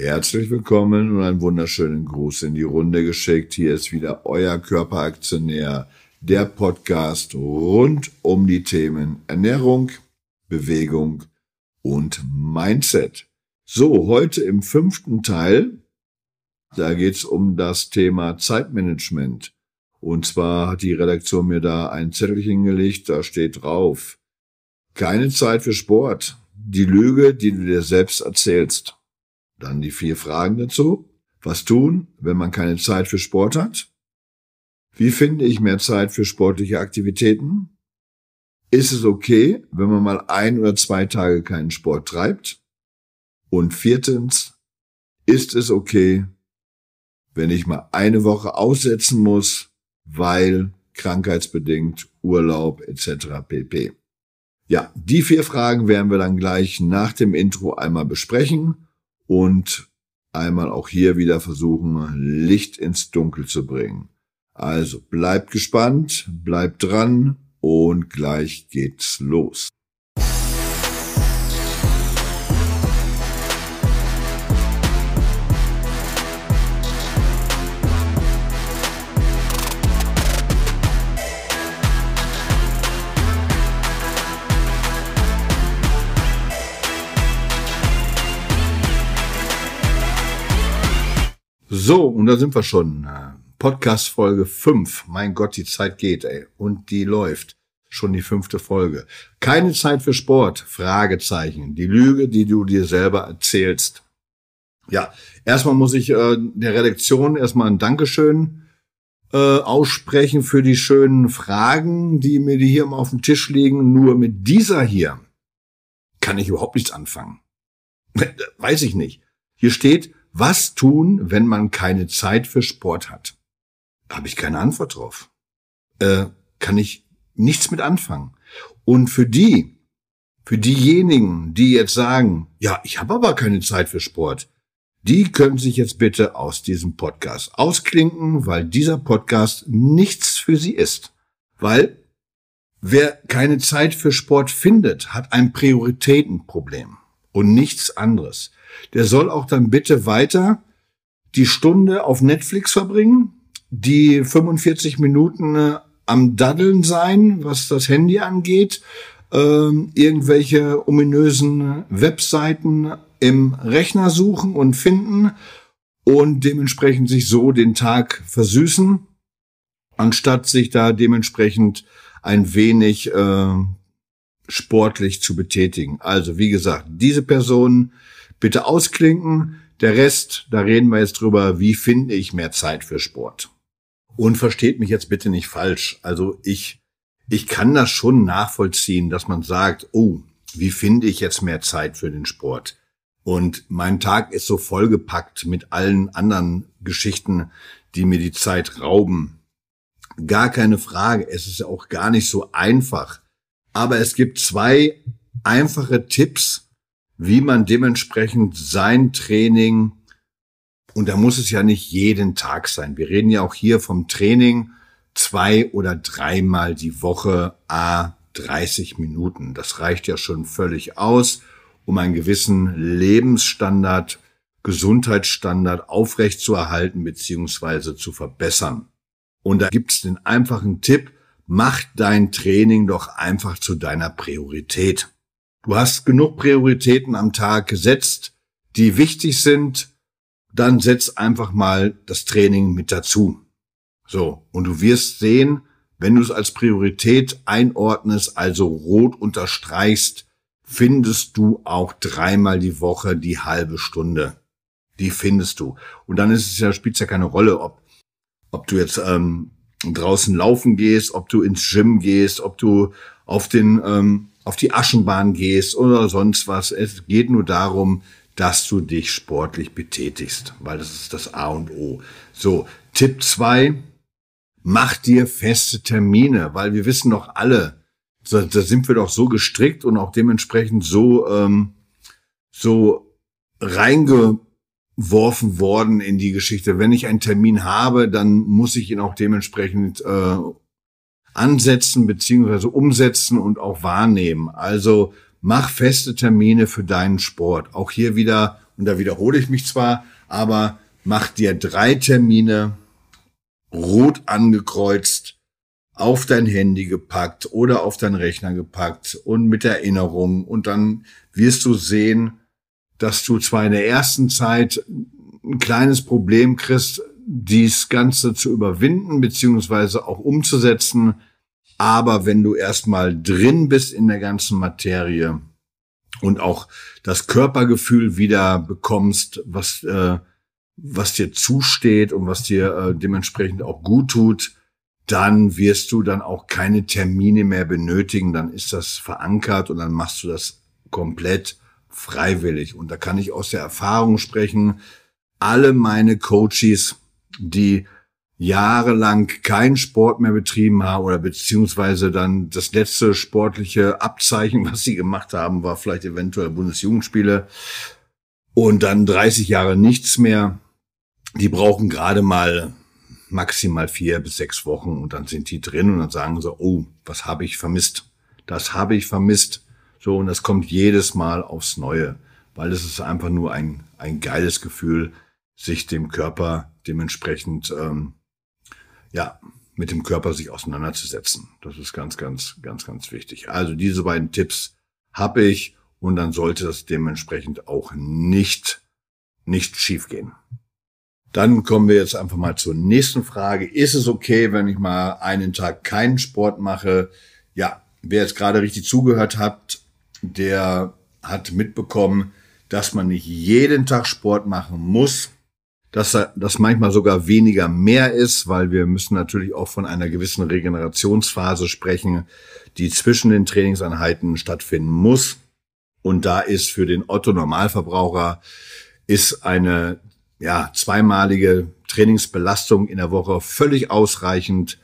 Herzlich willkommen und einen wunderschönen Gruß in die Runde geschickt. Hier ist wieder euer Körperaktionär, der Podcast rund um die Themen Ernährung, Bewegung und Mindset. So, heute im fünften Teil, da geht's um das Thema Zeitmanagement. Und zwar hat die Redaktion mir da ein Zettelchen gelegt, da steht drauf, keine Zeit für Sport, die Lüge, die du dir selbst erzählst. Dann die vier Fragen dazu. Was tun, wenn man keine Zeit für Sport hat? Wie finde ich mehr Zeit für sportliche Aktivitäten? Ist es okay, wenn man mal ein oder zwei Tage keinen Sport treibt? Und viertens, ist es okay, wenn ich mal eine Woche aussetzen muss, weil krankheitsbedingt Urlaub etc. pp. Ja, die vier Fragen werden wir dann gleich nach dem Intro einmal besprechen und einmal auch hier wieder versuchen, Licht ins Dunkel zu bringen. Also bleibt gespannt, bleibt dran und gleich geht's los. So, und da sind wir schon. Podcast Folge 5. Mein Gott, die Zeit geht, ey. Und die läuft. Schon die fünfte Folge. Keine Zeit für Sport? Fragezeichen. Die Lüge, die du dir selber erzählst. Ja, erstmal muss ich äh, der Redaktion erstmal ein Dankeschön äh, aussprechen für die schönen Fragen, die mir die hier immer auf dem Tisch liegen. Nur mit dieser hier kann ich überhaupt nichts anfangen. Weiß ich nicht. Hier steht, was tun, wenn man keine Zeit für Sport hat? Habe ich keine Antwort drauf. Äh, kann ich nichts mit anfangen. Und für die, für diejenigen, die jetzt sagen, ja, ich habe aber keine Zeit für Sport, die können sich jetzt bitte aus diesem Podcast ausklinken, weil dieser Podcast nichts für sie ist. Weil wer keine Zeit für Sport findet, hat ein Prioritätenproblem und nichts anderes. Der soll auch dann bitte weiter die Stunde auf Netflix verbringen, die 45 Minuten äh, am Daddeln sein, was das Handy angeht, ähm, irgendwelche ominösen Webseiten im Rechner suchen und finden und dementsprechend sich so den Tag versüßen, anstatt sich da dementsprechend ein wenig äh, sportlich zu betätigen. Also wie gesagt, diese Personen bitte ausklinken. Der Rest, da reden wir jetzt drüber, wie finde ich mehr Zeit für Sport. Und versteht mich jetzt bitte nicht falsch. Also ich, ich kann das schon nachvollziehen, dass man sagt, oh, wie finde ich jetzt mehr Zeit für den Sport? Und mein Tag ist so vollgepackt mit allen anderen Geschichten, die mir die Zeit rauben. Gar keine Frage. Es ist ja auch gar nicht so einfach. Aber es gibt zwei einfache Tipps, wie man dementsprechend sein Training und da muss es ja nicht jeden Tag sein. Wir reden ja auch hier vom Training zwei oder dreimal die Woche, a 30 Minuten. Das reicht ja schon völlig aus, um einen gewissen Lebensstandard, Gesundheitsstandard aufrechtzuerhalten bzw. zu verbessern. Und da gibt's den einfachen Tipp, mach dein Training doch einfach zu deiner Priorität. Du hast genug Prioritäten am Tag gesetzt, die wichtig sind, dann setz einfach mal das Training mit dazu. So, und du wirst sehen, wenn du es als Priorität einordnest, also rot unterstreichst, findest du auch dreimal die Woche die halbe Stunde. Die findest du. Und dann ist es ja, spielt ja keine Rolle, ob, ob du jetzt ähm, draußen laufen gehst, ob du ins Gym gehst, ob du auf den ähm, auf die Aschenbahn gehst oder sonst was. Es geht nur darum, dass du dich sportlich betätigst, weil das ist das A und O. So, Tipp zwei: mach dir feste Termine, weil wir wissen doch alle, da, da sind wir doch so gestrickt und auch dementsprechend so, ähm, so reingeworfen worden in die Geschichte. Wenn ich einen Termin habe, dann muss ich ihn auch dementsprechend äh, ansetzen beziehungsweise umsetzen und auch wahrnehmen. Also Mach feste Termine für deinen Sport. Auch hier wieder und da wiederhole ich mich zwar, aber mach dir drei Termine rot angekreuzt auf dein Handy gepackt oder auf deinen Rechner gepackt und mit Erinnerung und dann wirst du sehen, dass du zwar in der ersten Zeit ein kleines Problem kriegst, dies Ganze zu überwinden beziehungsweise auch umzusetzen, aber wenn du erstmal drin bist in der ganzen Materie und auch das Körpergefühl wieder bekommst, was äh, was dir zusteht und was dir äh, dementsprechend auch gut tut, dann wirst du dann auch keine Termine mehr benötigen. Dann ist das verankert und dann machst du das komplett freiwillig. Und da kann ich aus der Erfahrung sprechen. Alle meine Coaches, die jahrelang keinen Sport mehr betrieben haben oder beziehungsweise dann das letzte sportliche Abzeichen, was sie gemacht haben, war vielleicht eventuell Bundesjugendspiele und dann 30 Jahre nichts mehr die brauchen gerade mal maximal vier bis sechs Wochen und dann sind die drin und dann sagen sie, oh, was habe ich vermisst? Das habe ich vermisst. So, und das kommt jedes Mal aufs Neue, weil es ist einfach nur ein, ein geiles Gefühl, sich dem Körper dementsprechend, ähm, ja, mit dem Körper sich auseinanderzusetzen. Das ist ganz, ganz, ganz, ganz wichtig. Also diese beiden Tipps habe ich und dann sollte das dementsprechend auch nicht, nicht schiefgehen. Dann kommen wir jetzt einfach mal zur nächsten Frage. Ist es okay, wenn ich mal einen Tag keinen Sport mache? Ja, wer jetzt gerade richtig zugehört hat, der hat mitbekommen, dass man nicht jeden Tag Sport machen muss, dass das manchmal sogar weniger mehr ist, weil wir müssen natürlich auch von einer gewissen Regenerationsphase sprechen, die zwischen den Trainingseinheiten stattfinden muss. Und da ist für den Otto Normalverbraucher ist eine ja, zweimalige Trainingsbelastung in der Woche völlig ausreichend.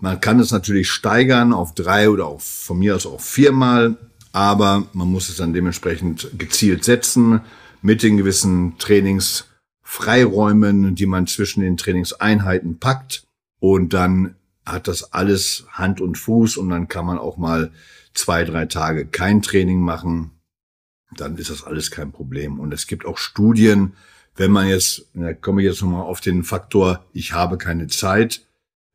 Man kann es natürlich steigern auf drei oder auch von mir aus auch viermal, aber man muss es dann dementsprechend gezielt setzen mit den gewissen Trainingsfreiräumen, die man zwischen den Trainingseinheiten packt und dann hat das alles Hand und Fuß und dann kann man auch mal zwei, drei Tage kein Training machen. Dann ist das alles kein Problem. Und es gibt auch Studien, wenn man jetzt, da komme ich jetzt nochmal auf den Faktor, ich habe keine Zeit,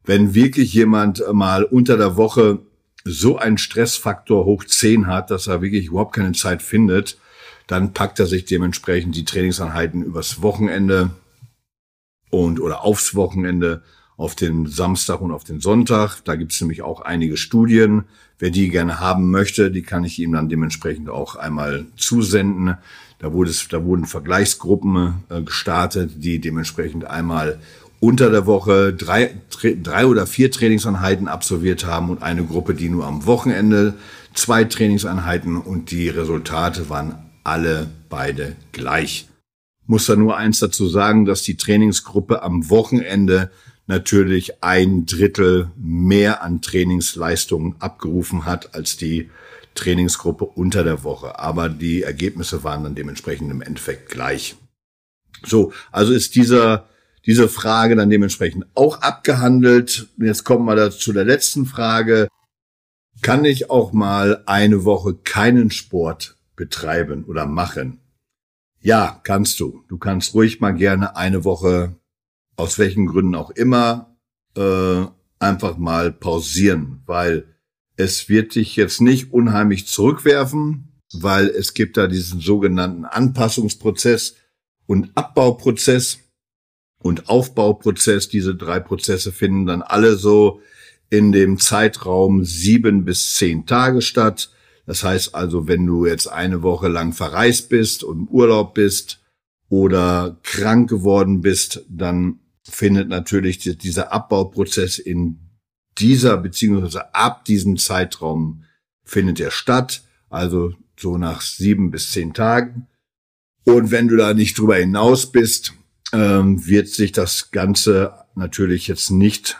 wenn wirklich jemand mal unter der Woche so einen Stressfaktor hoch 10 hat, dass er wirklich überhaupt keine Zeit findet, dann packt er sich dementsprechend die Trainingseinheiten übers Wochenende und oder aufs Wochenende auf den Samstag und auf den Sonntag. Da gibt es nämlich auch einige Studien. Wer die gerne haben möchte, die kann ich ihm dann dementsprechend auch einmal zusenden. Da, wurde es, da wurden Vergleichsgruppen äh, gestartet, die dementsprechend einmal unter der Woche drei, drei oder vier Trainingseinheiten absolviert haben und eine Gruppe, die nur am Wochenende zwei Trainingseinheiten und die Resultate waren alle beide gleich. Muss da nur eins dazu sagen, dass die Trainingsgruppe am Wochenende natürlich ein Drittel mehr an Trainingsleistungen abgerufen hat als die Trainingsgruppe unter der Woche. Aber die Ergebnisse waren dann dementsprechend im Endeffekt gleich. So, also ist dieser, diese Frage dann dementsprechend auch abgehandelt. Jetzt kommen wir zu der letzten Frage. Kann ich auch mal eine Woche keinen Sport betreiben oder machen? Ja, kannst du. Du kannst ruhig mal gerne eine Woche, aus welchen Gründen auch immer, äh, einfach mal pausieren, weil es wird dich jetzt nicht unheimlich zurückwerfen, weil es gibt da diesen sogenannten Anpassungsprozess und Abbauprozess und Aufbauprozess. Diese drei Prozesse finden dann alle so in dem Zeitraum sieben bis zehn Tage statt. Das heißt also, wenn du jetzt eine Woche lang verreist bist und im Urlaub bist oder krank geworden bist, dann findet natürlich dieser Abbauprozess in dieser beziehungsweise ab diesem Zeitraum findet er statt, also so nach sieben bis zehn Tagen. Und wenn du da nicht drüber hinaus bist, ähm, wird sich das Ganze natürlich jetzt nicht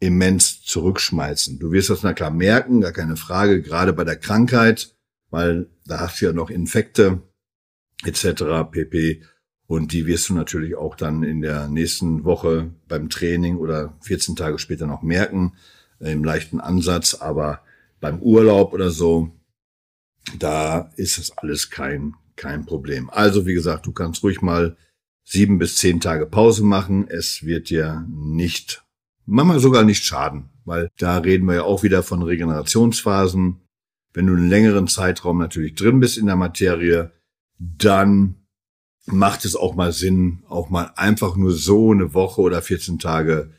immens zurückschmeißen. Du wirst das na klar merken, gar keine Frage, gerade bei der Krankheit, weil da hast du ja noch Infekte etc. pp. Und die wirst du natürlich auch dann in der nächsten Woche beim Training oder 14 Tage später noch merken, äh, im leichten Ansatz. Aber beim Urlaub oder so, da ist das alles kein, kein Problem. Also wie gesagt, du kannst ruhig mal sieben bis zehn Tage Pause machen. Es wird dir nicht, manchmal sogar nicht schaden, weil da reden wir ja auch wieder von Regenerationsphasen. Wenn du einen längeren Zeitraum natürlich drin bist in der Materie, dann macht es auch mal Sinn, auch mal einfach nur so eine Woche oder 14 Tage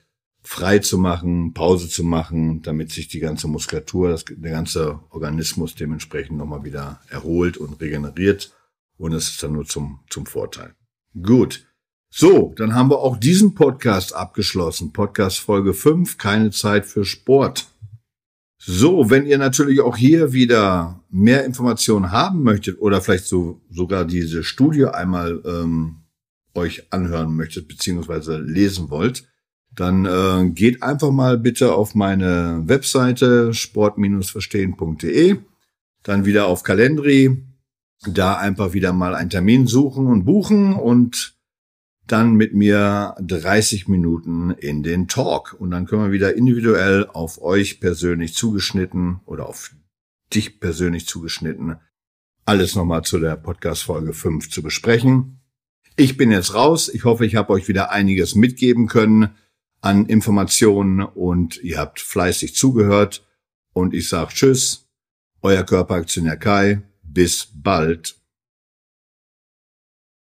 frei zu machen, Pause zu machen, damit sich die ganze Muskulatur, das, der ganze Organismus dementsprechend nochmal wieder erholt und regeneriert. Und es ist dann nur zum, zum Vorteil. Gut. So, dann haben wir auch diesen Podcast abgeschlossen. Podcast Folge 5, keine Zeit für Sport. So, wenn ihr natürlich auch hier wieder mehr Informationen haben möchtet oder vielleicht so sogar diese Studie einmal ähm, euch anhören möchtet beziehungsweise lesen wollt, dann äh, geht einfach mal bitte auf meine Webseite sport-verstehen.de, dann wieder auf Calendry, da einfach wieder mal einen Termin suchen und buchen und dann mit mir 30 Minuten in den Talk. Und dann können wir wieder individuell auf euch persönlich zugeschnitten oder auf dich persönlich zugeschnitten alles nochmal zu der Podcast-Folge 5 zu besprechen. Ich bin jetzt raus. Ich hoffe, ich habe euch wieder einiges mitgeben können an Informationen und ihr habt fleißig zugehört. Und ich sage Tschüss, euer Körperaktionär Kai. Bis bald.